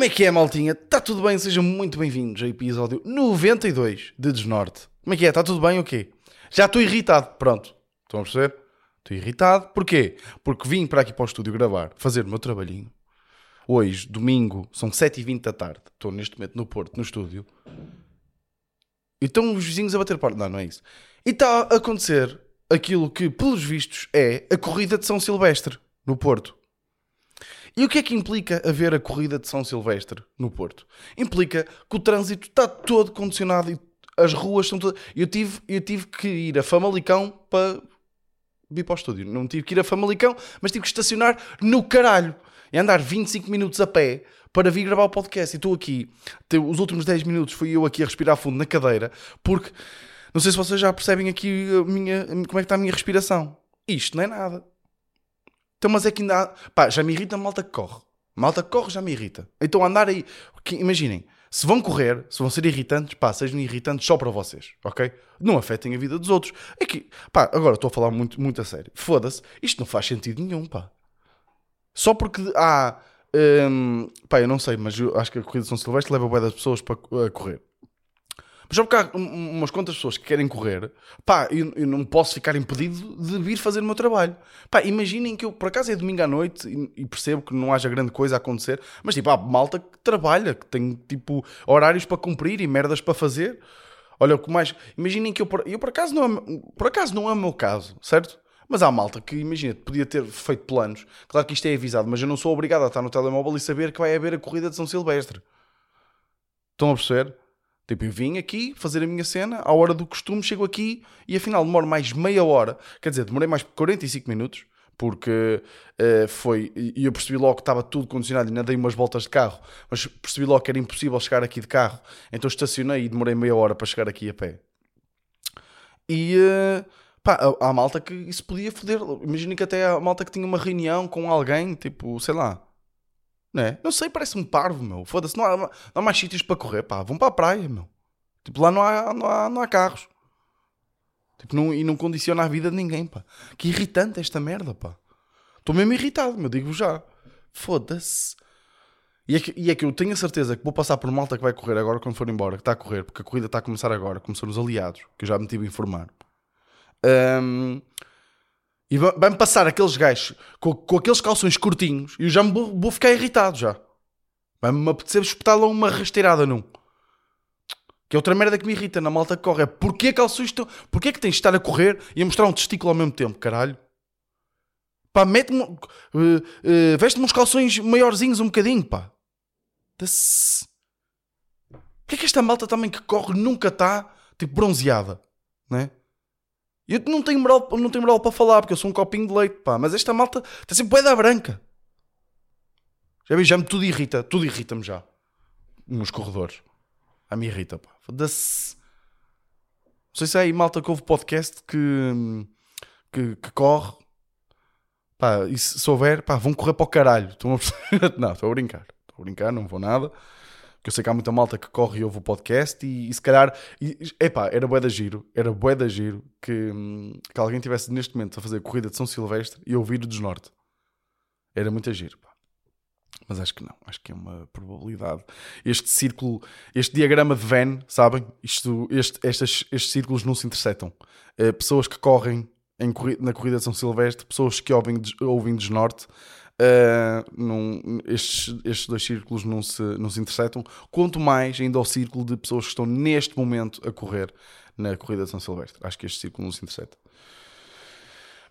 Como é que é, maltinha? Está tudo bem? Sejam muito bem-vindos ao episódio 92 de Desnorte. Como é que é? Está tudo bem ou quê? Já estou irritado. Pronto. Estão a perceber? Estou irritado. Porquê? Porque vim para aqui para o estúdio gravar, fazer o meu trabalhinho. Hoje, domingo, são 7h20 da tarde. Estou neste momento no Porto, no estúdio. E estão os vizinhos a bater porta. Não, não é isso. E está a acontecer aquilo que, pelos vistos, é a corrida de São Silvestre, no Porto. E o que é que implica haver a corrida de São Silvestre no Porto? Implica que o trânsito está todo condicionado e as ruas estão todas. Eu tive, eu tive que ir a Famalicão para vir para o estúdio. Não tive que ir a Famalicão, mas tive que estacionar no caralho e andar 25 minutos a pé para vir gravar o podcast. E estou aqui, os últimos 10 minutos fui eu aqui a respirar fundo na cadeira, porque não sei se vocês já percebem aqui a minha, como é que está a minha respiração. Isto não é nada. Então, mas é que ainda há... Pá, já me irrita a malta que corre. Malta que corre já me irrita. Então andar aí... Imaginem, se vão correr, se vão ser irritantes, pá, sejam irritantes só para vocês, ok? Não afetem a vida dos outros. É que, pá, agora estou a falar muito, muito a sério. Foda-se, isto não faz sentido nenhum, pá. Só porque há... Hum, pá, eu não sei, mas eu acho que a Corrida de São Silvestre leva boa das pessoas para correr. Mas só porque há umas quantas pessoas que querem correr, pá, eu, eu, não posso ficar impedido de vir fazer o meu trabalho. Pá, imaginem que eu, por acaso é domingo à noite e, e percebo que não haja grande coisa a acontecer, mas tipo, há malta que trabalha, que tem tipo horários para cumprir e merdas para fazer. Olha, o que mais. Imaginem que eu, por, eu por acaso não é, por acaso não é o meu caso, certo? Mas há malta que, imagina, podia ter feito planos. Claro que isto é avisado, mas eu não sou obrigado a estar no telemóvel e saber que vai haver a corrida de São Silvestre. Estão a perceber? Tipo, eu vim aqui fazer a minha cena, à hora do costume, chego aqui e afinal demoro mais meia hora. Quer dizer, demorei mais 45 minutos, porque uh, foi. E eu percebi logo que estava tudo condicionado ainda dei umas voltas de carro, mas percebi logo que era impossível chegar aqui de carro. Então estacionei e demorei meia hora para chegar aqui a pé. E. Uh, pá, há malta que isso podia foder. Imagina que até há malta que tinha uma reunião com alguém, tipo, sei lá não é? Não sei, parece-me parvo, meu. Foda-se, não há, não há mais sítios para correr, pá. Vão para a praia, meu. Tipo, lá não há, não há, não há carros. Tipo, não, e não condiciona a vida de ninguém, pá. Que irritante esta merda, pá. Estou mesmo irritado, meu. Digo já. Foda-se. E é, que, e é que eu tenho a certeza que vou passar por malta que vai correr agora quando for embora, que está a correr, porque a corrida está a começar agora, começou nos aliados, que eu já me tive a informar. Um, e vai-me passar aqueles gajos com, com, aqueles calções curtinhos e eu já me vou, vou ficar irritado já. Vai-me apetecer espetar lá uma rasteirada num. Que é outra merda que me irrita na malta que corre. É porquê calções estão. Porquê que tens de estar a correr e a mostrar um testículo ao mesmo tempo, caralho? Pá, mete-me. Uh, uh, Veste-me uns calções maiorzinhos um bocadinho, pá. Porquê que esta malta também que corre nunca está tipo bronzeada, né? Eu não tenho moral, não tenho moral para falar, porque eu sou um copinho de leite, pá. Mas esta malta está sempre bué branca. Já vi, já me tudo irrita. Tudo irrita-me já. Nos corredores. A me irrita, pá. Foda-se. Não sei se é aí malta que ouve podcast que, que, que corre. Pá, e se, houver, pá, vão correr para o caralho. Estão a... não, estou a brincar. Estou a brincar, não vou nada. Porque eu sei que há muita malta que corre e ouve o podcast e, e se calhar, e, epá, era bué da giro, era bué da giro que, que alguém estivesse neste momento a fazer a corrida de São Silvestre e ouvir o Desnorte. Era muito giro, pá. Mas acho que não, acho que é uma probabilidade. Este círculo, este diagrama de Venn, sabem? Isto, este, estes, estes círculos não se interceptam. Uh, pessoas que correm em, na corrida de São Silvestre, pessoas que ouvem, ouvem Desnorte, Uh, estes, estes dois círculos não se, não se interceptam, quanto mais ainda ao círculo de pessoas que estão neste momento a correr na corrida de São Silvestre. Acho que este círculo não se intercepta.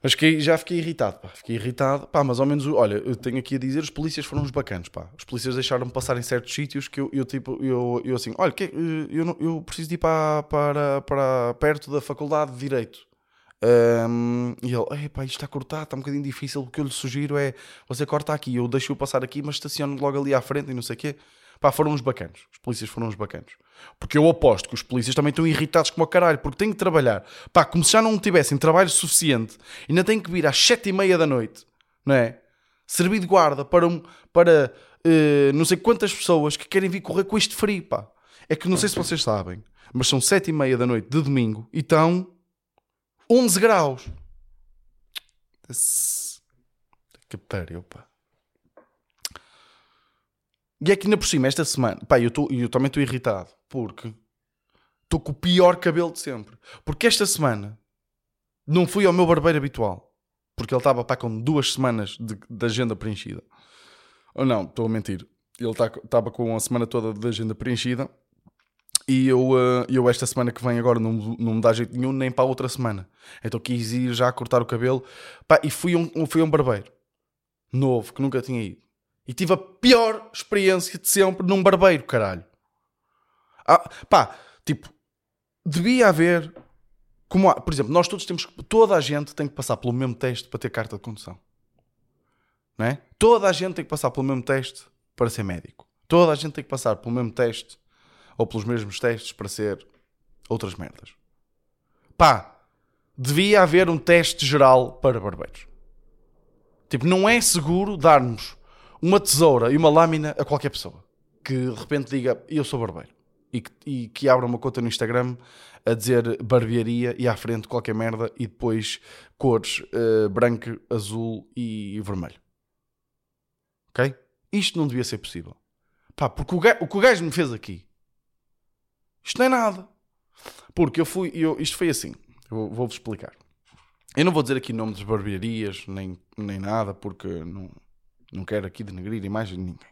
Mas fiquei, já fiquei irritado, pá. Fiquei irritado, pá, mas ao menos, olha, eu tenho aqui a dizer, os polícias foram uns bacanos, pá. Os polícias deixaram-me passar em certos sítios que eu, eu tipo, eu, eu assim, olha, que, eu, não, eu preciso de ir para, para, para perto da faculdade de Direito. Um, e ele, epá, isto está cortado, está um bocadinho difícil. O que eu lhe sugiro é você corta aqui, eu deixo-o passar aqui, mas estaciono logo ali à frente e não sei o quê. Pá, foram uns bacanos. Os polícias foram uns bacanos. Porque eu aposto que os polícias também estão irritados como o caralho, porque têm que trabalhar. Pá, como se já não tivessem trabalho suficiente, ainda têm que vir às sete e meia da noite, não é? Servir de guarda para, um, para uh, não sei quantas pessoas que querem vir correr com este frio, pá. É que não sei se vocês sabem, mas são sete e meia da noite de domingo e estão 11 graus. Que pariu, pá. E é que ainda por cima, esta semana, pá, eu, tô, eu também estou irritado, porque estou com o pior cabelo de sempre. Porque esta semana não fui ao meu barbeiro habitual, porque ele estava, pá, com duas semanas de, de agenda preenchida. Ou não, estou a mentir. Ele estava tá, com a semana toda de agenda preenchida e eu, uh, eu esta semana que vem agora não, não me dá jeito nenhum nem para a outra semana. Então quis ir já cortar o cabelo. Pá, e fui um, fui um barbeiro. Novo, que nunca tinha ido. E tive a pior experiência de sempre num barbeiro, caralho. Ah, pá, tipo, devia haver... Como há, por exemplo, nós todos temos... Toda a gente tem que passar pelo mesmo teste para ter carta de condução. Não é? Toda a gente tem que passar pelo mesmo teste para ser médico. Toda a gente tem que passar pelo mesmo teste ou pelos mesmos testes para ser outras merdas. Pá, devia haver um teste geral para barbeiros. Tipo, não é seguro darmos uma tesoura e uma lâmina a qualquer pessoa que de repente diga eu sou barbeiro e que, e que abra uma conta no Instagram a dizer barbearia e à frente qualquer merda e depois cores uh, branco, azul e vermelho. Ok? Isto não devia ser possível. Pá, porque o, o que o gajo me fez aqui isto não é nada. Porque eu fui, eu, isto foi assim, vou-vos explicar. Eu não vou dizer aqui nome das barbearias, nem, nem nada, porque não, não quero aqui denegrir a imagem de ninguém.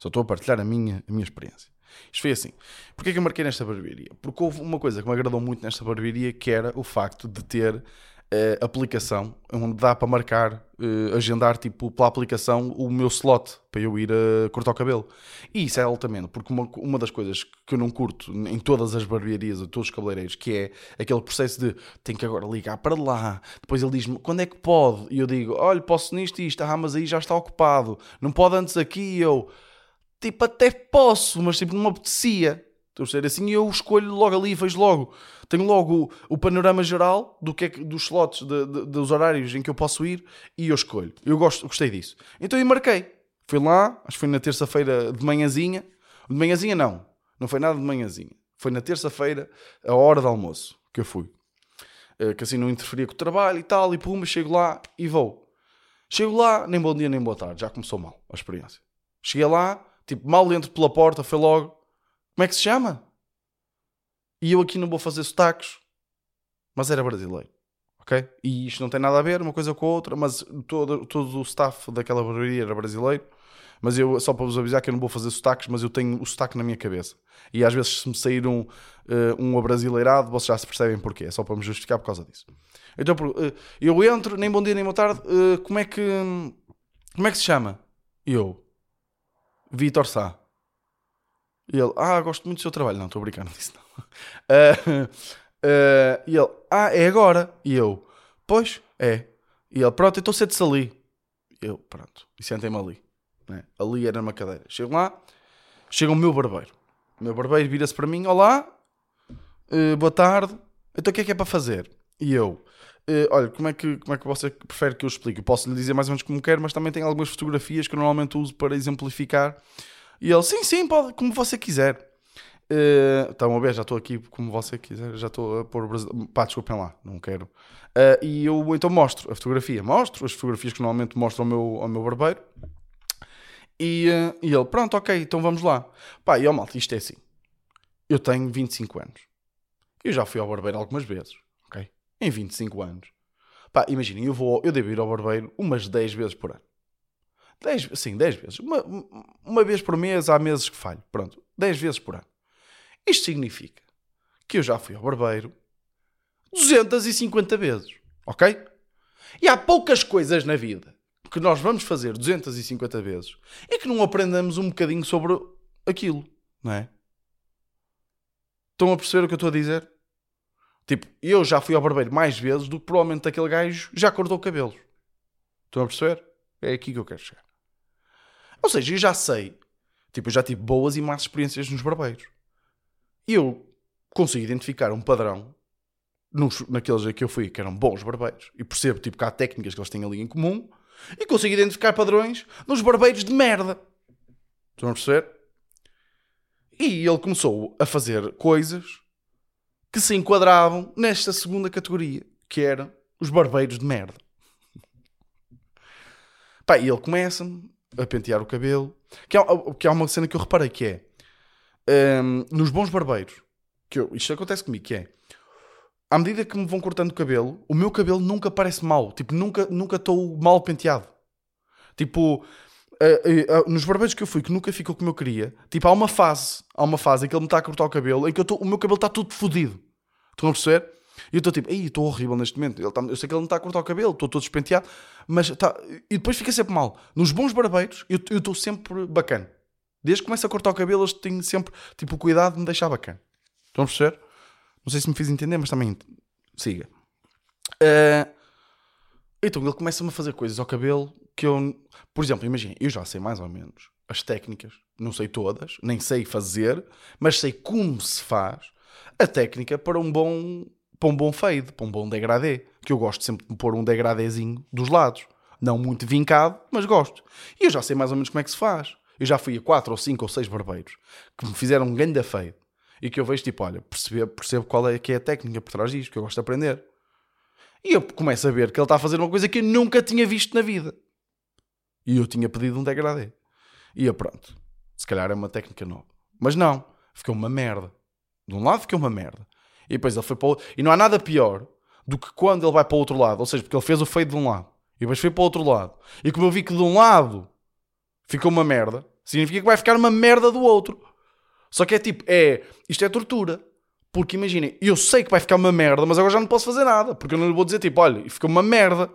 Só estou a partilhar a minha, a minha experiência. Isto foi assim. Porquê que eu marquei nesta barbearia? Porque houve uma coisa que me agradou muito nesta barbearia, que era o facto de ter uh, aplicação onde dá para marcar, uh, agendar tipo pela aplicação o meu slot para eu ir a cortar o cabelo. E isso é altamente, porque uma, uma das coisas que eu não curto em todas as barbearias, em todos os cabeleireiros, que é aquele processo de tenho que agora ligar para lá, depois ele diz-me quando é que pode, e eu digo, olha, posso nisto e isto, ah, mas aí já está ocupado, não pode antes aqui, eu tipo até posso, mas tipo não me apetecia. Estou a ser assim eu escolho logo ali, vejo logo. Tenho logo o, o panorama geral do que é, dos slots, de, de, dos horários em que eu posso ir e eu escolho. Eu gosto, gostei disso. Então eu marquei. Fui lá, acho que foi na terça-feira de manhãzinha. De manhãzinha não, não foi nada de manhãzinha. Foi na terça-feira, a hora do almoço, que eu fui. Eh, que assim não interferia com o trabalho e tal, e pumba, chego lá e vou. Chego lá, nem bom dia nem boa tarde, já começou mal a experiência. Cheguei lá, tipo, mal dentro pela porta, foi logo como é que se chama? E eu aqui não vou fazer sotaques, mas era brasileiro. Ok? E isto não tem nada a ver uma coisa com a outra, mas todo, todo o staff daquela barbearia era brasileiro. Mas eu, só para vos avisar que eu não vou fazer sotaques, mas eu tenho o sotaque na minha cabeça. E às vezes, se me sair um, uh, um abrasileirado, vocês já se percebem porquê. É só para me justificar por causa disso. Então, uh, eu entro, nem bom dia nem boa tarde, uh, como é que. Como é que se chama? Eu. Vitor Sá. E ele, ah, gosto muito do seu trabalho. Não, estou a brincar, não disse não. Uh, uh, e ele, ah, é agora. E eu, pois, é. E ele, pronto, então sente-se ali. Eu, pronto, e sentem-me ali. Né? Ali era uma cadeira. Chego lá, chega o meu barbeiro. O meu barbeiro vira-se para mim, olá, uh, boa tarde. Então o que é que é para fazer? E eu, olha, como é, que, como é que você prefere que eu explique? Eu posso lhe dizer mais ou menos como quero, mas também tem algumas fotografias que eu normalmente uso para exemplificar e ele, sim, sim, pode, como você quiser. Uh, estão a ver, já estou aqui como você quiser, já estou a pôr o Brasil. Pá, desculpem lá, não quero. Uh, e eu então mostro a fotografia, mostro as fotografias que normalmente mostro ao meu, ao meu barbeiro. E, uh, e ele, pronto, ok, então vamos lá. Pá, e ó malta, isto é assim. Eu tenho 25 anos. Eu já fui ao barbeiro algumas vezes, ok? Em 25 anos. Pá, imaginem, eu, vou, eu devo ir ao barbeiro umas 10 vezes por ano. 10, sim, 10 vezes. Uma, uma vez por mês, há meses que falho. Pronto, 10 vezes por ano. Isto significa que eu já fui ao barbeiro 250 vezes, ok? E há poucas coisas na vida que nós vamos fazer 250 vezes e que não aprendamos um bocadinho sobre aquilo, não é? Estão a perceber o que eu estou a dizer? Tipo, eu já fui ao barbeiro mais vezes do que provavelmente aquele gajo já cortou cabelos. Estão a perceber? É aqui que eu quero chegar. Ou seja, eu já sei. Tipo, eu já tive boas e más experiências nos barbeiros. E eu consigo identificar um padrão nos, naqueles que eu fui, que eram bons barbeiros. E percebo, tipo, que há técnicas que eles têm ali em comum. E consigo identificar padrões nos barbeiros de merda. Estão a perceber? E ele começou a fazer coisas que se enquadravam nesta segunda categoria, que eram os barbeiros de merda. Pá, e ele começa-me a pentear o cabelo. Que há, que há uma cena que eu reparei que é hum, nos bons barbeiros, que eu, isto acontece comigo, que é à medida que me vão cortando o cabelo, o meu cabelo nunca parece mal. Tipo, nunca nunca estou mal penteado. Tipo, eh, eh, eh, nos barbeiros que eu fui, que nunca ficou como eu queria, tipo, há uma fase, há uma fase em que ele me está a cortar o cabelo, em que tô, o meu cabelo está tudo fodido. Estão a perceber? E eu estou tipo, ei, estou horrível neste momento. Ele tá, eu sei que ele não está a cortar o cabelo, estou todo despenteado, mas tá, e depois fica sempre mal. Nos bons barbeiros, eu estou sempre bacana. Desde que começo a cortar o cabelo, eu tenho sempre tipo cuidado de me deixar bacana. Estão a perceber? Não sei se me fiz entender, mas também siga. Uh, então ele começa-me a fazer coisas ao cabelo que eu, por exemplo, imagina, eu já sei mais ou menos as técnicas, não sei todas, nem sei fazer, mas sei como se faz a técnica para um bom para um bom fade, para um bom degradê, que eu gosto sempre de pôr um degradézinho dos lados, não muito vincado, mas gosto. E eu já sei mais ou menos como é que se faz. Eu já fui a 4 ou 5 ou 6 barbeiros que me fizeram um grande fade e que eu vejo tipo, olha, percebo, percebo qual é que é a técnica por trás disto, que eu gosto de aprender. E eu começo a ver que ele está a fazer uma coisa que eu nunca tinha visto na vida. E eu tinha pedido um degradê. E eu, pronto, se calhar é uma técnica nova. Mas não, ficou uma merda. De um lado ficou uma merda. E depois ele foi para o outro. E não há nada pior do que quando ele vai para o outro lado. Ou seja, porque ele fez o feio de um lado. E depois foi para o outro lado. E como eu vi que de um lado ficou uma merda, significa que vai ficar uma merda do outro. Só que é tipo, é, isto é tortura. Porque imaginem, eu sei que vai ficar uma merda, mas agora já não posso fazer nada. Porque eu não lhe vou dizer tipo, olha, ficou uma merda.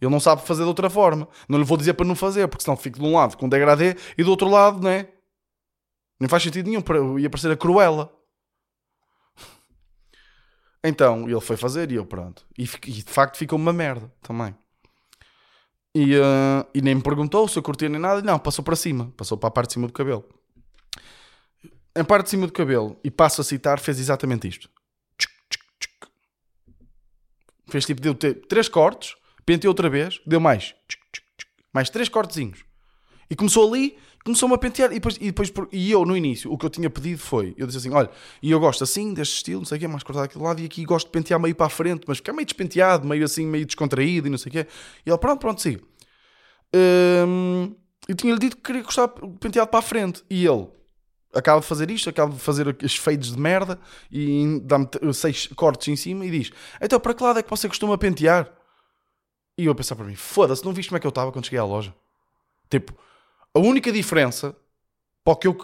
Ele não sabe fazer de outra forma. Não lhe vou dizer para não fazer, porque senão fico de um lado com degradê e do outro lado, né? Nem faz sentido nenhum. Ia parecer a Cruella. Então ele foi fazer e eu, pronto. E, e de facto ficou uma merda também. E, uh, e nem me perguntou se eu curtia nem nada. Não, passou para cima. Passou para a parte de cima do cabelo. Em parte de cima do cabelo, e passo a citar, fez exatamente isto. Fez tipo, deu três cortes Pentei outra vez, deu mais. Mais três cortezinhos. E começou ali, começou-me a pentear. E depois, e depois, e eu no início, o que eu tinha pedido foi: eu disse assim, olha, e eu gosto assim, deste estilo, não sei o quê, mais cortado aquele lado, e aqui gosto de pentear meio para a frente, mas ficar meio despenteado, meio assim, meio descontraído e não sei o quê. E ele, pronto, pronto, sim. Hum, eu tinha-lhe dito que queria gostar penteado para a frente. E ele acaba de fazer isto, acaba de fazer as fades de merda e dá-me seis cortes em cima e diz: Então, para que lado é que você costuma pentear? E eu a pensar para mim, foda-se, não viste como é que eu estava quando cheguei à loja? Tipo, a única diferença para que eu,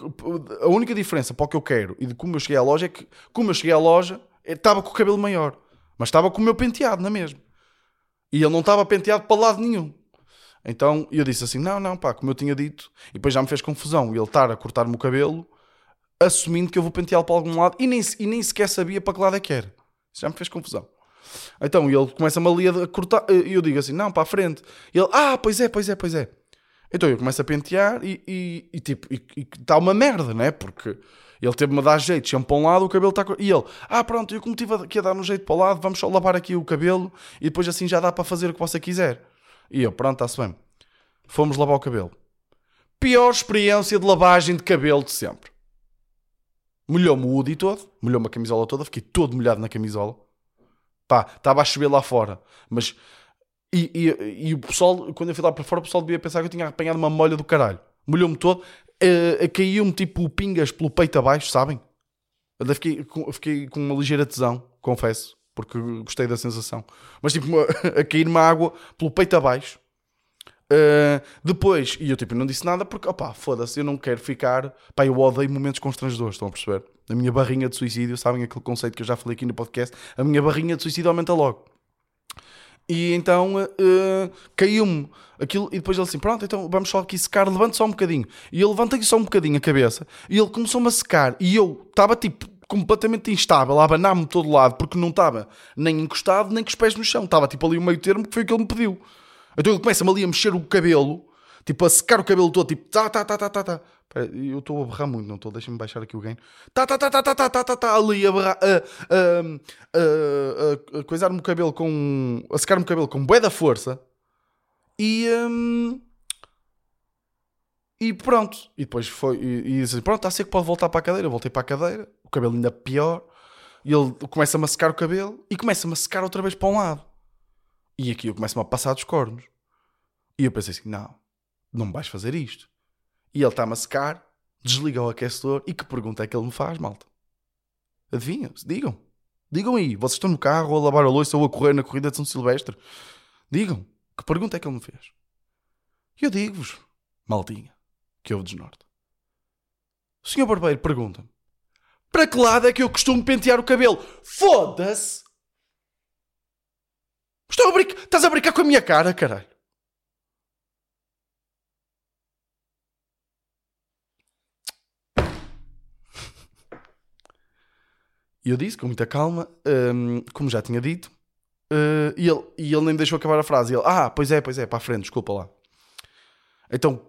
a única diferença para o que eu quero e de como eu cheguei à loja é que, como eu cheguei à loja, estava com o cabelo maior, mas estava com o meu penteado, não é mesmo? E ele não estava penteado para lado nenhum. Então eu disse assim: não, não, pá, como eu tinha dito, e depois já me fez confusão ele estar a cortar-me o cabelo, assumindo que eu vou penteá-lo para algum lado e nem, e nem sequer sabia para que lado é que era. Isso já me fez confusão. Então ele começa-me ali a cortar, e eu digo assim, não, para a frente. E ele, ah, pois é, pois é, pois é. Então eu começo a pentear e, e, e tipo, está uma merda, né? Porque ele teve-me a dar jeito, sempre para um lado, o cabelo está. E ele, ah, pronto, eu como estive aqui a dar um jeito para o lado, vamos só lavar aqui o cabelo e depois assim já dá para fazer o que você quiser. E eu, pronto, está-se bem. Fomos lavar o cabelo. Pior experiência de lavagem de cabelo de sempre. Molhou-me o Woody todo, molhou-me a camisola toda, fiquei todo molhado na camisola. Pá, estava a chover lá fora. Mas. E, e, e, o pessoal, quando eu fui lá para fora, o pessoal devia pensar que eu tinha apanhado uma molha do caralho. Molhou-me todo. Uh, Caiu-me tipo pingas pelo peito abaixo, sabem? Eu fiquei, fiquei com uma ligeira tesão, confesso, porque gostei da sensação. Mas tipo, a cair-me água pelo peito abaixo. Uh, depois, e eu tipo, não disse nada porque, opá, foda-se, eu não quero ficar. Pá, eu odeio momentos constrangedores, estão a perceber? A minha barrinha de suicídio, sabem aquele conceito que eu já falei aqui no podcast? A minha barrinha de suicídio aumenta logo. E então uh, caiu-me aquilo, e depois ele assim: Pronto, então vamos só aqui secar, levante só um bocadinho. E eu levantei só um bocadinho a cabeça, e ele começou-me a secar, e eu estava tipo completamente instável, a abanar-me de todo lado, porque não estava nem encostado, nem com os pés no chão, estava tipo ali o meio termo, que foi o que ele me pediu. Então ele começa-me ali a mexer o cabelo, tipo a secar o cabelo todo, tipo tá, tá, tá, tá, tá, tá. Eu estou a berrar muito, não estou? Deixa-me baixar aqui o gain. Tá, tá, tá, tá, tá, tá, tá, tá, tá, ali a berrar, a, a, a, a coisar-me o cabelo com. a secar-me o cabelo com bué da força. E. Um, e pronto. E depois foi. E, e disse, pronto, está seco, pode voltar para a cadeira. Eu voltei para a cadeira, o cabelo ainda pior. E ele começa-me a secar o cabelo e começa-me a secar outra vez para um lado. E aqui eu começo-me a passar dos cornos. E eu pensei assim: não, não vais fazer isto. E ele está-me a secar, desliga o aquecedor e que pergunta é que ele me faz, malta? Adivinha? Digam. Digam aí. Vocês estão no carro a lavar a louça ou a correr na corrida de São Silvestre? Digam. Que pergunta é que ele me fez? E eu digo-vos, maldinha, que houve desnorte. O senhor barbeiro pergunta-me: Para que lado é que eu costumo pentear o cabelo? Foda-se! Estás a brincar com a minha cara, caralho. E eu disse com muita calma, hum, como já tinha dito, uh, e, ele, e ele nem me deixou acabar a frase. Ele, ah, pois é, pois é, para a frente, desculpa lá. Então,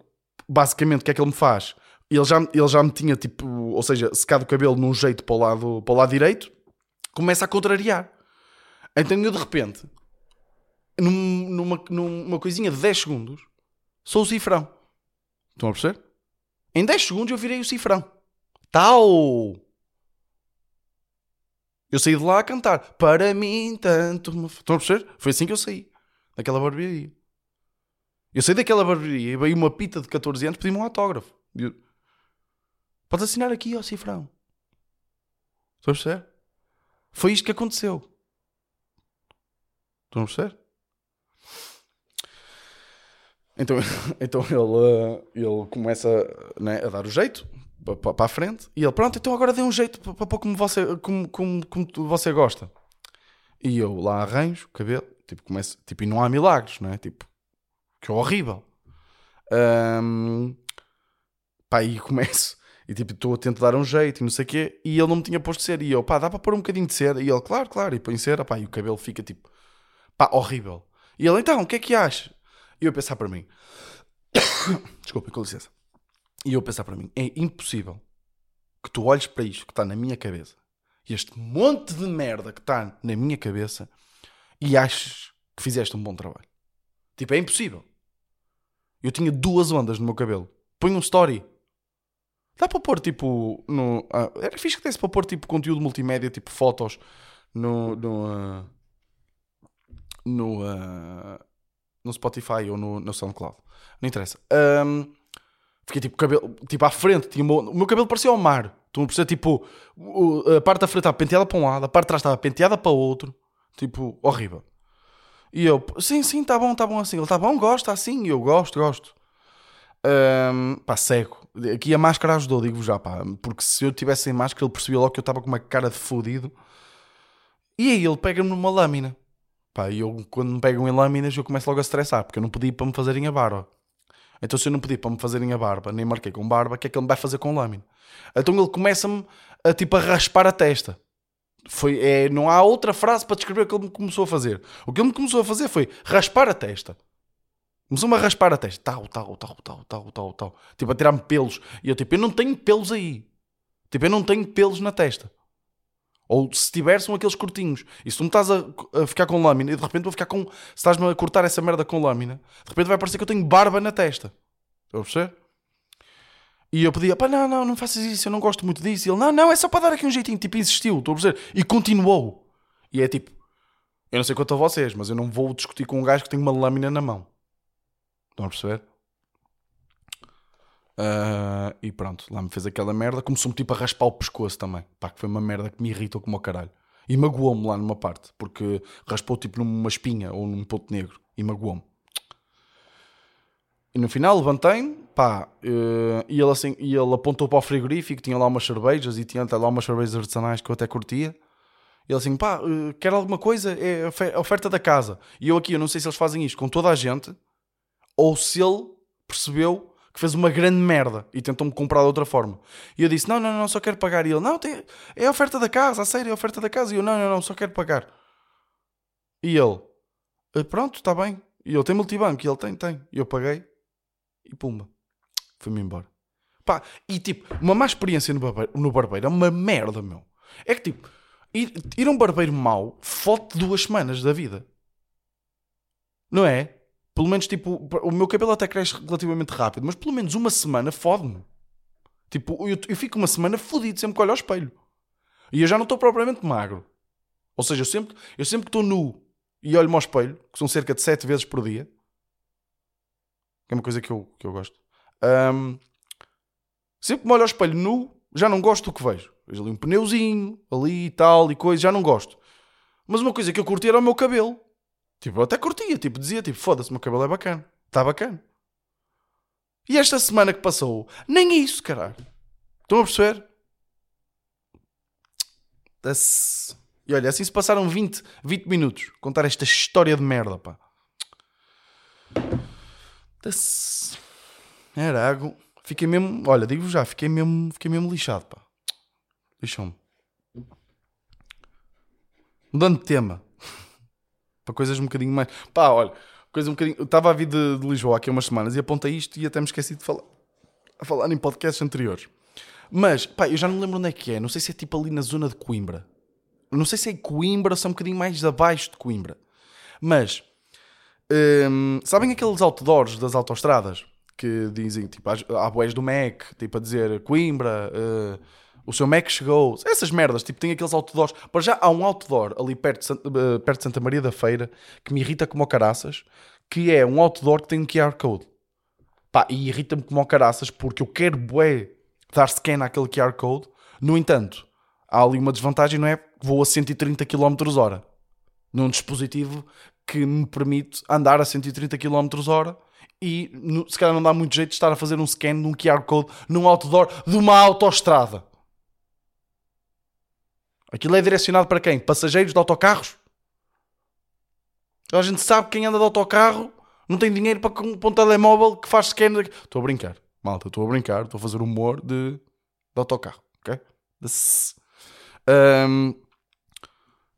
basicamente, o que é que ele me faz? Ele já, ele já me tinha, tipo, ou seja, secado o cabelo num jeito para o lado, para o lado direito, começa a contrariar. Então eu, de repente, num, numa, numa coisinha de 10 segundos, sou o cifrão. Estão a perceber? Em 10 segundos eu virei o cifrão. Tal! Eu saí de lá a cantar. Para mim, tanto. Estão a perceber? Foi assim que eu saí. Daquela barbearia. Eu saí daquela barbearia e veio uma pita de 14 anos pedir-me um autógrafo. Eu... Pode assinar aqui, ó cifrão. Estão a perceber? Foi isto que aconteceu. Estão a perceber? Então, então ele, ele começa né, a dar o jeito para a frente e ele, pronto, então agora dê um jeito para pôr como você, como, como, como você gosta. E eu lá arranjo o cabelo, tipo, começo, tipo, e não há milagres, não é? Tipo, que horrível. Um, pá, e começo, e tipo, estou a tentar dar um jeito e não sei o quê, e ele não me tinha posto cera. E eu, pá, dá para pôr um bocadinho de cera? E ele, claro, claro, e põe cera, pá, e o cabelo fica tipo, pá, horrível. E ele, então, o que é que acha? E eu pensar para mim, desculpa, com licença. E eu pensar para mim, é impossível que tu olhes para isto que está na minha cabeça este monte de merda que está na minha cabeça e aches que fizeste um bom trabalho. Tipo, é impossível. Eu tinha duas ondas no meu cabelo. Põe um story. Dá para pôr tipo. No, ah, era fixe que desse para pôr tipo conteúdo multimédia, tipo fotos no. no, uh, no, uh, no Spotify ou no, no SoundCloud. Não interessa. Um, Fiquei tipo, cabelo, tipo à frente, tinha o meu cabelo parecia ao mar. Estão a perceber? Tipo, a parte da frente estava penteada para um lado, a parte de trás estava penteada para o outro. Tipo, horrível. E eu, sim, sim, está bom, está bom assim. Ele está bom, gosta assim. E eu gosto, gosto. Um, pá, cego. Aqui a máscara ajudou, digo já, pá. Porque se eu tivesse sem máscara, ele percebia logo que eu estava com uma cara de fodido. E aí ele pega-me numa lâmina. Pá, e eu, quando me pegam em lâminas, eu começo logo a estressar, porque eu não pedi para me fazerem a barba. Então se eu não pedi para me fazerem a barba, nem marquei com barba, o que é que ele me vai fazer com lâmina? Então ele começa-me a tipo a raspar a testa. Foi, é, não há outra frase para descrever o que ele me começou a fazer. O que ele me começou a fazer foi raspar a testa. Começou-me a raspar a testa. Tal, tal, tal, tal, tal, tal, tal. Tipo, a tirar-me pelos. E eu, tipo, eu não tenho pelos aí. Tipo, eu não tenho pelos na testa. Ou se tiver, são aqueles curtinhos. E se tu me estás a, a ficar com lâmina e de repente vou ficar com. Se estás-me a cortar essa merda com lâmina, de repente vai parecer que eu tenho barba na testa. Estão a perceber? E eu pedia, pá, não, não, não faças isso, eu não gosto muito disso. E ele, não, não, é só para dar aqui um jeitinho. Tipo, insistiu, estou a perceber? E continuou. E é tipo, eu não sei quanto a vocês, mas eu não vou discutir com um gajo que tem uma lâmina na mão. Estão a perceber? Uh, e pronto, lá me fez aquela merda. Começou-me tipo a raspar o pescoço também. Pá, que foi uma merda que me irritou como o caralho. E magoou-me lá numa parte, porque raspou tipo numa espinha ou num ponto negro. E magoou-me. E no final levantei-me, pá, uh, e ele assim, e ele apontou para o frigorífico, tinha lá umas cervejas e tinha até lá umas cervejas artesanais que eu até curtia. E ele assim, pá, uh, quer alguma coisa? É a oferta da casa. E eu aqui, eu não sei se eles fazem isto com toda a gente ou se ele percebeu que fez uma grande merda e tentou-me comprar de outra forma. E eu disse: Não, não, não, só quero pagar. E ele: Não, tem... é a oferta da casa, a sério, é a oferta da casa. E eu: Não, não, não, só quero pagar. E ele: ah, Pronto, está bem. E eu: Tem multibanco? E ele: Tem, tem. E eu paguei e pumba, fui-me embora. Pá, e tipo, uma má experiência no barbeiro, no barbeiro é uma merda, meu. É que tipo, ir, ir a um barbeiro mau fote duas semanas da vida. Não é? Pelo menos, tipo, o meu cabelo até cresce relativamente rápido, mas pelo menos uma semana fode-me. Tipo, eu, eu fico uma semana fodido sempre que olho ao espelho. E eu já não estou propriamente magro. Ou seja, eu sempre, eu sempre que estou nu e olho-me ao espelho, que são cerca de 7 vezes por dia. que é uma coisa que eu, que eu gosto. Ahm, sempre que me olho ao espelho nu, já não gosto do que vejo. Vejo ali um pneuzinho, ali e tal, e coisa, já não gosto. Mas uma coisa que eu curti era o meu cabelo. Tipo, até curtia, tipo, dizia, tipo, foda-se, meu cabelo é bacana. Está bacana. E esta semana que passou, nem isso, caralho. Estão a perceber? Das- E olha, assim se passaram 20, 20 minutos contar esta história de merda, pá. Era água. Fiquei mesmo, olha, digo já, fiquei mesmo, fiquei mesmo lixado, pá. Lixou-me. Mudando de tema. Para coisas um bocadinho mais. Pá, olha, coisa um bocadinho. Eu estava a vir de, de Lisboa aqui há umas semanas e apontei isto e até me esqueci de falar. A falar em podcasts anteriores. Mas, pá, eu já não me lembro onde é que é. Não sei se é tipo ali na zona de Coimbra. Não sei se é Coimbra ou se é um bocadinho mais abaixo de Coimbra. Mas, hum, sabem aqueles outdoors das autoestradas? Que dizem, tipo, há- boés do Mac, tipo, a dizer Coimbra, eh, o seu Mac chegou. Essas merdas, tipo, tem aqueles outdoors. Para já há um outdoor ali perto de, Santa, eh, perto de Santa Maria da Feira que me irrita como caraças, que é um outdoor que tem um QR Code. Pá, e irrita-me como caraças porque eu quero bué dar scan àquele QR Code. No entanto, há ali uma desvantagem, não é? Vou a 130 km hora num dispositivo que me permite andar a 130 km hora e se calhar não dá muito jeito de estar a fazer um scan de um QR Code num outdoor de uma autoestrada. Aquilo é direcionado para quem? Passageiros de autocarros? A gente sabe que quem anda de autocarro não tem dinheiro para, um telemóvel que faz scan. daqui- Estou a brincar, malta, estou a brincar, estou a fazer humor de, de autocarro, ok? Ahm,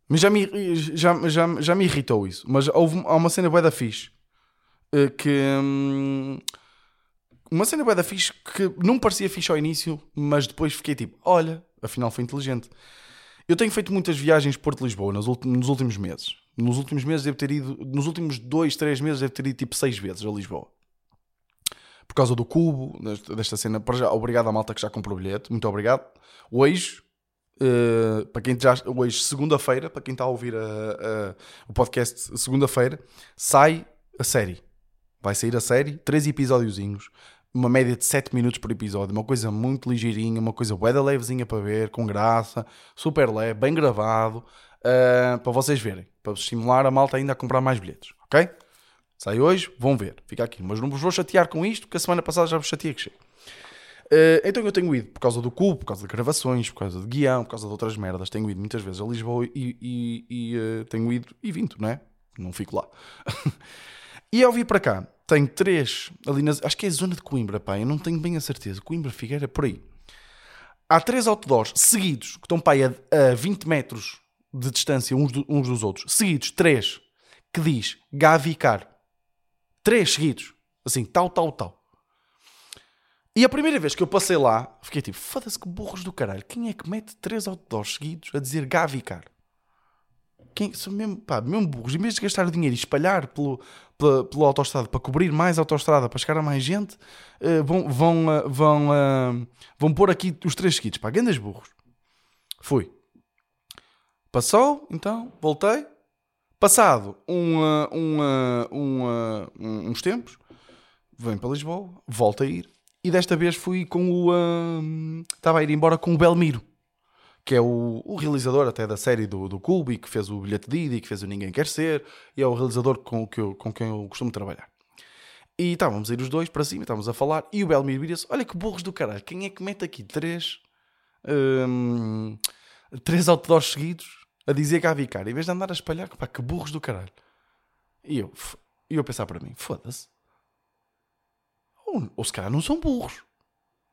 mas já me, já, já, já me irritou isso. Mas houve, há uma cena bué da fixe eh, que. hum, uma cena bué da fixe que não parecia fixe ao início, mas depois fiquei tipo: olha, afinal foi inteligente. Eu tenho feito muitas viagens Porto-Lisboa nos, nos últimos meses. Nos últimos meses devo ter ido, nos últimos dois, três meses devo ter ido tipo seis vezes a Lisboa. Por causa do cubo, desta, cena. Para já, obrigado à malta que já comprou o bilhete. Muito obrigado. Hoje, eh, para quem já, hoje, segunda-feira, para quem está a ouvir a- a- o podcast segunda-feira, sai a série. Vai sair a série, três episódiozinhos, uma média de 7 minutos por episódio, uma coisa muito ligeirinha, uma coisa bué levezinha para ver, com graça, super leve, bem gravado, ah, para vocês verem, para estimular a malta ainda a comprar mais bilhetes, ok? Sai hoje, vão ver, fica aqui. Mas não vos vou chatear com isto, porque a semana passada já vos chateei que chega. Uh, então eu tenho ido por causa do cubo, por causa de gravações, por causa de guião, por causa de outras merdas. Tenho ido muitas vezes a Lisboa e, e- e, uh, tenho ido e vindo, não é? Não fico lá. e ao vir para cá, tenho três ali nas. Acho que é a zona de Coimbra, pá. Eu não tenho bem a certeza. Coimbra, Figueira, por aí. Há três outdoors seguidos que estão pá, a, a 20 metros de distância uns, do- uns dos outros. Seguidos, três, que diz Gavicar. Três seguidos. Assim, tal, tal, tal. E a primeira vez que eu passei lá, fiquei tipo, foda-se que burros do caralho. Quem é que mete três outdoors seguidos a dizer Gavicar? Quem, são mesmo, pá, mesmo burros. Em vez de gastar dinheiro e espalhar pelo, pela, pela autostrada para cobrir mais autostrada, para chegar a mais gente, eh, vão, vão, eh, vão, eh, vão pôr aqui os três seguidos. Pá, grandes burros. Fui. Passou, então, voltei. Passado um, um, um, um- uns tempos, venho para Lisboa, volto a ir. E desta vez fui com o. Estava a ir embora com o Belmiro que é o, o realizador até da série do, do Kulbi, que fez o Bilhete e que fez o Ninguém Quer Ser, e é o realizador com, que eu- com quem eu costumo trabalhar. E estávamos a ir os dois para cima, estávamos a falar, e o Belmiro vira-se: Olha que burros do caralho, quem é que mete aqui três, hum, três outdoors seguidos a dizer que há vicar, em vez de andar a espalhar, pá, que burros do caralho. E eu, e eu pensar para mim: Foda-se. Ou, ou se calhar não são burros,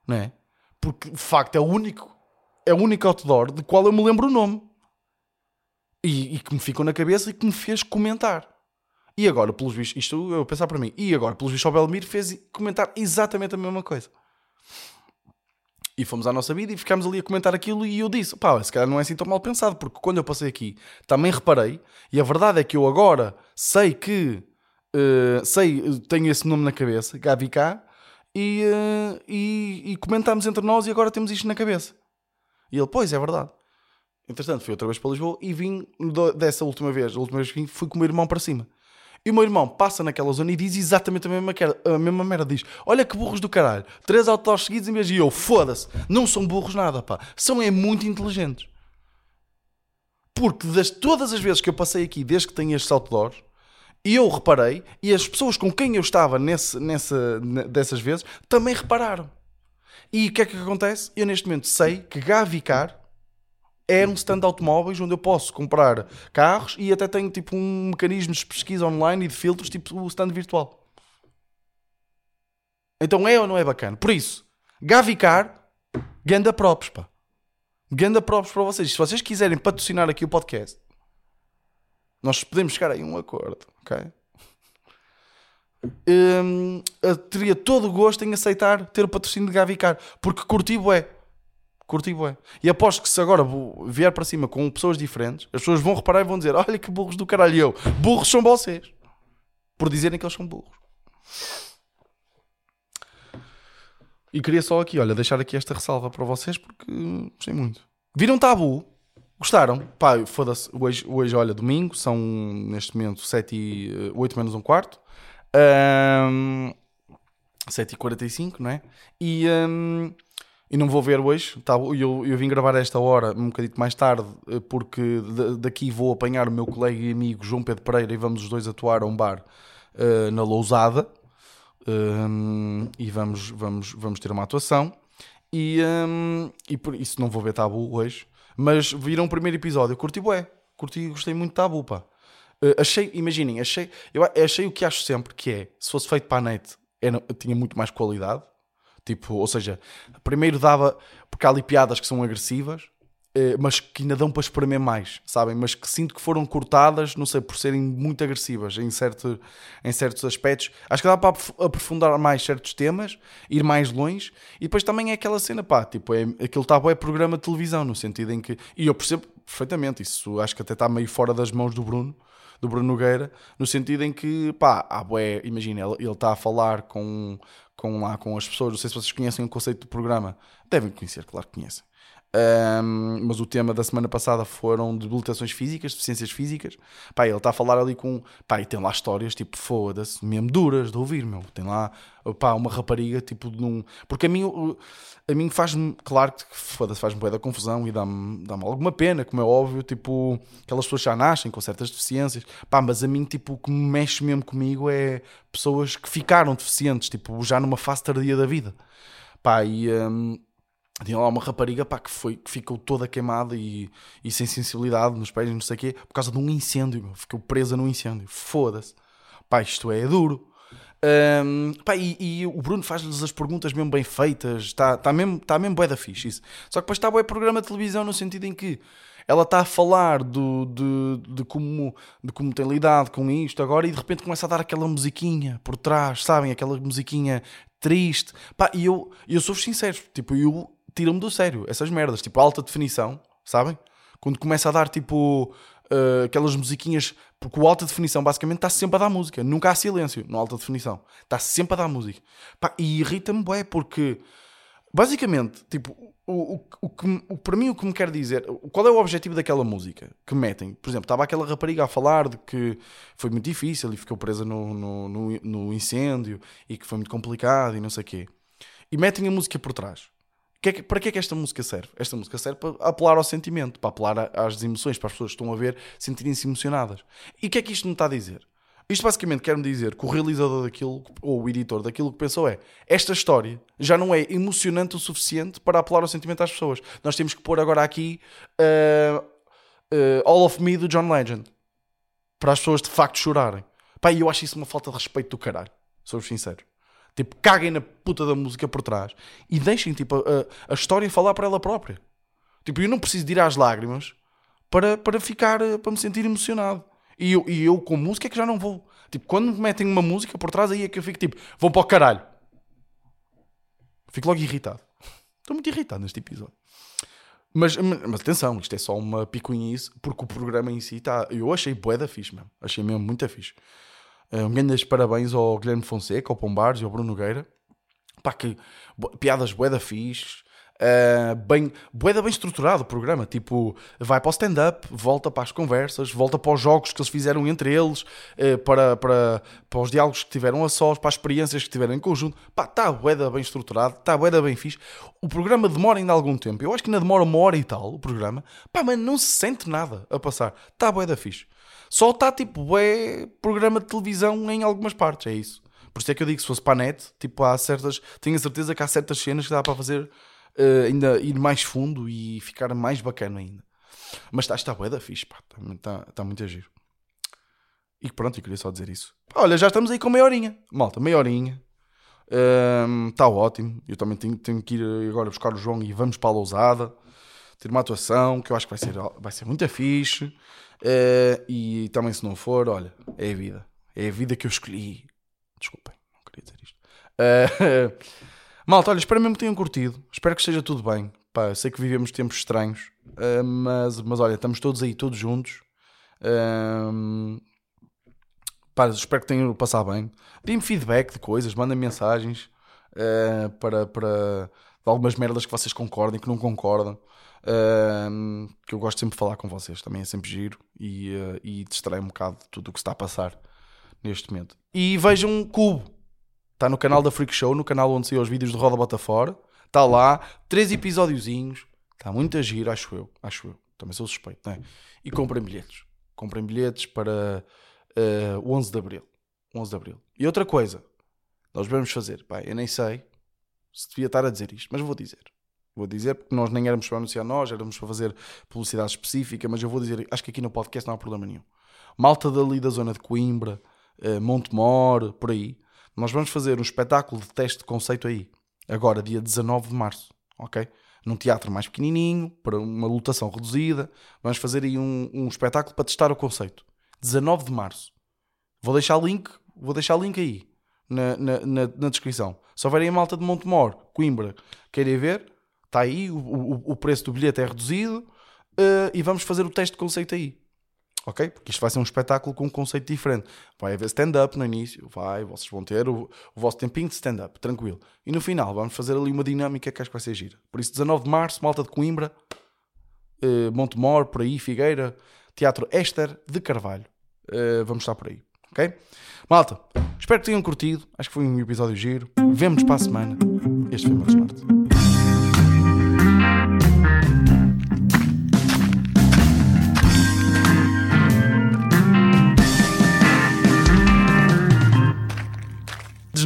não é? Porque de facto é o único é o único outdoor de qual eu me lembro o nome. E, e que me ficou na cabeça e que me fez comentar. E agora, pelos vistos, isto eu pensar para mim, e agora, pelos vistos, o Belmir fez comentar exatamente a mesma coisa. E fomos à nossa vida e ficámos ali a comentar aquilo e eu disse, pá, se calhar não é assim tão mal pensado, porque quando eu passei aqui também reparei, e a verdade é que eu agora sei que, eh, sei, tenho esse nome na cabeça, Gavi K, e, eh, e, e comentámos entre nós e agora temos isto na cabeça. E ele, pois, é verdade. Entretanto, fui outra vez para Lisboa e vim dessa última vez, a última vez que vim, fui com o meu irmão para cima. E o meu irmão passa naquela zona e diz exatamente a mesma, a mesma merda. Diz: Olha que burros do caralho. Três autores seguidos em vez de eu. Foda-se. Não são burros nada, pá. São é muito inteligentes. Porque das, todas as vezes que eu passei aqui, desde que tenho estes outdoors, eu reparei e as pessoas com quem eu estava nesse, nessa, dessas vezes também repararam. E o que é que acontece? Eu neste momento sei que Gavicar é um stand de automóveis onde eu posso comprar carros e até tenho tipo um mecanismo de pesquisa online e de filtros, tipo o stand virtual. Então é ou não é bacana? Por isso, Gavicar, ganda props, pá. Ganda props para vocês. Se vocês quiserem patrocinar aqui o podcast, nós podemos chegar aí a um acordo, ok? Hum, teria todo o gosto em aceitar ter o patrocínio de Gavicar, porque curti é Curti bué. E aposto que se agora vier para cima com pessoas diferentes, as pessoas vão reparar e vão dizer: Olha que burros do caralho. Eu, burros são vocês. Por dizerem que eles são burros. E queria só aqui, olha, deixar aqui esta ressalva para vocês porque gostei muito. Viram tabu? Gostaram? Pá, foda-se. Hoje, hoje, olha, domingo, são neste momento 7 e 8 menos um quarto. Um, 7h45, não é? E. Um, e não vou ver hoje. Tá, eu, eu vim gravar esta hora um bocadito mais tarde, eh, porque daqui vou apanhar o meu colega e amigo João Pedro Pereira e vamos os dois atuar a um bar uh, na Lousada. Um, e vamos, vamos, vamos ter uma atuação. E, um, e por isso não vou ver Tabu hoje. Mas viram o primeiro episódio. Curti bué. Curti, gostei muito de Tabu, pá. Uh, achei, imaginem, achei, eu achei o que acho sempre que é, se fosse feito para a net, era, tinha muito mais qualidade Tipo, ou seja, primeiro dava, porque há ali piadas que são agressivas, eh, mas que ainda dão para espremer mais, sabem? Mas que sinto que foram cortadas, não sei, por serem muito agressivas em, certo, em certos aspectos. Acho que dá para aprofundar mais certos temas, ir mais longe, e depois também é aquela cena, pá, tipo, é, aquilo está é programa de televisão, no sentido em que. E eu percebo perfeitamente, isso acho que até está meio fora das mãos do Bruno, do Bruno Nogueira, no sentido em que, pá, ah, imagina, ele, ele está a falar com, com lá com as pessoas. Não sei se vocês conhecem o conceito do programa. Devem conhecer, claro que conhecem. Um, mas o tema da semana passada foram debilitações físicas, deficiências físicas. Pá, ele está a falar ali com. Pá, e tem lá histórias tipo, foda-se, mesmo duras de ouvir, meu. Tem lá, pá, uma rapariga tipo de um. Porque a mim, a mim faz-me, claro que foda-se, faz-me boa da confusão e dá-me dá alguma pena, como é óbvio. Tipo, aquelas pessoas já nascem com certas deficiências, pá, mas a mim, tipo, o que me mexe mesmo comigo é pessoas que ficaram deficientes, tipo, já numa fase tardia da vida. Pá, e. Um, tinha lá uma rapariga pá, que, foi, que ficou toda queimada e, e sem sensibilidade nos pés, não sei o quê, por causa de um incêndio. Meu. Ficou presa num incêndio. Foda-se. Pá, isto é duro. Um, pá, e, e, o Bruno faz-lhes as perguntas mesmo bem feitas. Está tá mesmo, tá mesmo bué da fixe isso. Só que depois está bué programa de televisão no sentido em que ela está a falar do, de, de, como, de como tem lidado com isto agora e de repente começa a dar aquela musiquinha por trás, sabem? Aquela musiquinha triste. Pá, e eu, eu sou sincero, tipo, eu tira-me do sério essas merdas, tipo alta definição, sabem? Quando começa a dar tipo uh, aquelas musiquinhas, porque o alta definição basicamente está sempre a dar música, nunca há silêncio no alta definição, está sempre a dar música. Pá, e irrita-me bem porque basicamente, tipo, o, o, o, que, o, para mim o que me quer dizer, qual é o objetivo daquela música que metem? Por exemplo, estava aquela rapariga a falar de que foi muito difícil e ficou presa no, no, no, no incêndio e que foi muito complicado e não sei o quê. E metem a música por trás. Que é que, para que é que esta música serve? Esta música serve para apelar ao sentimento, para apelar às emoções, para as pessoas que estão a ver sentirem-se emocionadas. E o que é que isto me está a dizer? Isto basicamente quer-me dizer que o realizador daquilo, ou o editor daquilo que pensou é esta história já não é emocionante o suficiente para apelar ao sentimento às pessoas. Nós temos que pôr agora aqui uh, uh, All of Me do John Legend para as pessoas de facto chorarem. Pá, eu acho isso uma falta de respeito do caralho, sou sincero. Tipo, caguem na puta da música por trás e deixem tipo, a, a história falar para ela própria. Tipo, eu não preciso de ir às lágrimas para, para ficar, eh, para me sentir emocionado. E eu, e eu com música é que já não vou. Tipo, quando me metem uma música por trás, aí é que eu fico tipo, vão para o caralho. Fico logo irritado. Estou muito irritado neste episódio. Mas, mas atenção, isto é só uma picuinhice, porque o programa em si está. Eu achei bué da fixe mesmo. Achei mesmo muito fixe. Eh, um grande parabéns ao Guilherme Fonseca, ao Pombares e ao Bruno Nogueira. Pá, que piadas bué da fixe. Uh, bem, boeda bem estruturado o programa. Tipo, vai para o stand-up, volta para as conversas, volta para os jogos que eles fizeram entre eles, uh, para, para, para os diálogos que tiveram a sós, para as experiências que tiveram em conjunto. Pá, está boeda bem estruturado, está boeda bem fixe. O programa demora ainda algum tempo. Eu acho que ainda demora uma hora e tal, o programa. Pá, mas não se sente nada a passar. Está boeda fixe. Só está tipo, é programa de televisão em algumas partes, é isso. Por isso é que eu digo, se fosse para a net, tipo, há certas. Tenho a certeza que há certas cenas que dá para fazer uh, ainda ir mais fundo e ficar mais bacana ainda. Mas está, está bué da fixe, pá. Está, está, está muito a giro. E pronto, eu queria só dizer isso. Olha, já estamos aí com meia horinha. Malta, meia horinha. Está um, ótimo. Eu também tenho, tenho, que ir agora buscar o João e vamos para a Lousada. Ter uma atuação que eu acho que vai ser, vai ser muito fixe. Uh, e também se não for, olha, é a vida. É a vida que eu escolhi. Desculpem, não queria dizer isto. Uh, malta, olha, espero mesmo que tenham curtido. Espero que esteja tudo bem. Pá, sei que vivemos tempos estranhos, uh, mas, mas olha, estamos todos aí, todos juntos. Uh, pá, espero que tenham passado bem. Deem-me feedback de coisas, mandem mensagens para, para algumas merdas que vocês concordem, que não concordam. Que eu gosto sempre de falar com vocês, também é sempre giro e, uh, e distrai um bocado de tudo o que está a passar neste momento. E vejam Cubo, está no canal da Freak Show, no canal onde saem os vídeos de Roda Bota Fora, está lá, três episódiozinhos, está muito a giro, acho eu, acho eu, também sou suspeito, não é? E comprem bilhetes, comprem bilhetes para uh, o 11 de Abril, 11 de Abril. E outra coisa, nós vamos fazer, pá, eu nem sei se devia estar a dizer isto, mas vou dizer. Vou dizer, porque nós nem éramos para anunciar nós, éramos para fazer publicidade específica, mas eu vou dizer, acho que aqui no podcast não há problema nenhum. Malta dali da zona de Coimbra, uh, Montemor, por aí, nós vamos fazer um espetáculo de teste de conceito aí, agora, dia 19 de março, ok? Num teatro mais pequenininho, para uma lotação reduzida, vamos fazer aí um, um espetáculo para testar o conceito. 19 de março. Vou deixar link, vou deixar link aí, na, na, na, na descrição. Se houverem a malta de Montemor, Coimbra, querem ver, está aí, o, o, o, preço do bilhete é reduzido uh, e vamos fazer o teste de conceito aí. Ok? Porque isto vai ser um espetáculo com um conceito diferente. Vai haver stand-up no início, vai, vocês vão ter o, o vosso tempinho de stand-up, tranquilo. E no final vamos fazer ali uma dinâmica que acho que vai ser gira. Por isso, 19 de março, malta de Coimbra, uh, Montemor, por aí, Figueira, Teatro Éster de Carvalho. Uh, vamos estar por aí. Ok? Malta, espero que tenham curtido. Acho que foi um episódio giro. Vemo-nos para a semana. Este foi o meu Smart.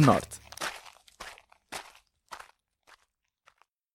Snart.